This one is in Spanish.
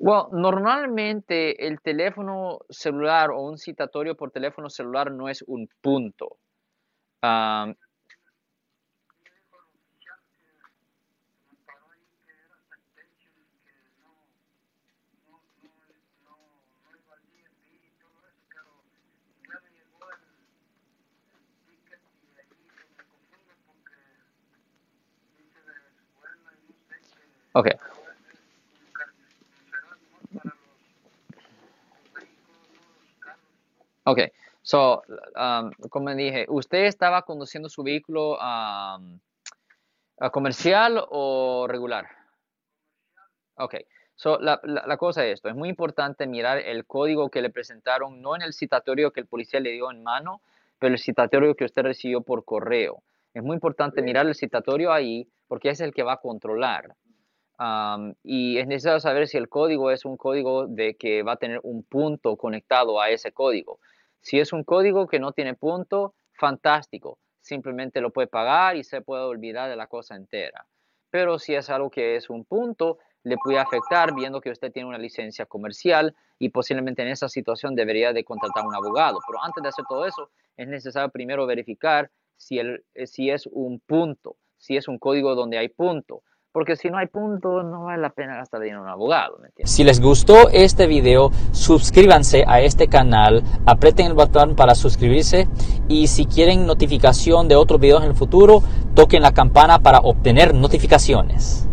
Well, normalmente el teléfono celular o un citatorio por teléfono celular no es un punto. Um, okay. Ok, so, um, como dije, ¿usted estaba conduciendo su vehículo um, comercial o regular? Ok, so, la, la, cosa es esto, es muy importante mirar el código que le presentaron, no en el citatorio que el policía le dio en mano, pero el citatorio que usted recibió por correo. Es muy importante mirar el citatorio ahí porque es el que va a controlar. Y es necesario saber si el código es un código de que va a tener un punto conectado a ese código. Si es un código que no tiene punto, fantástico. Simplemente lo puede pagar y se puede olvidar de la cosa entera. Pero si es algo que es un punto, le puede afectar viendo que usted tiene una licencia comercial y posiblemente en esa situación debería de contratar un abogado. Pero antes de hacer todo eso, es necesario primero verificar si, si es un punto, si es un código donde hay punto porque si no hay punto no vale la pena gastar dinero en un abogado. si les gustó este video, suscríbanse a este canal, aprieten el botón para suscribirse y si quieren notificación de otros videos en el futuro, toquen la campana para obtener notificaciones.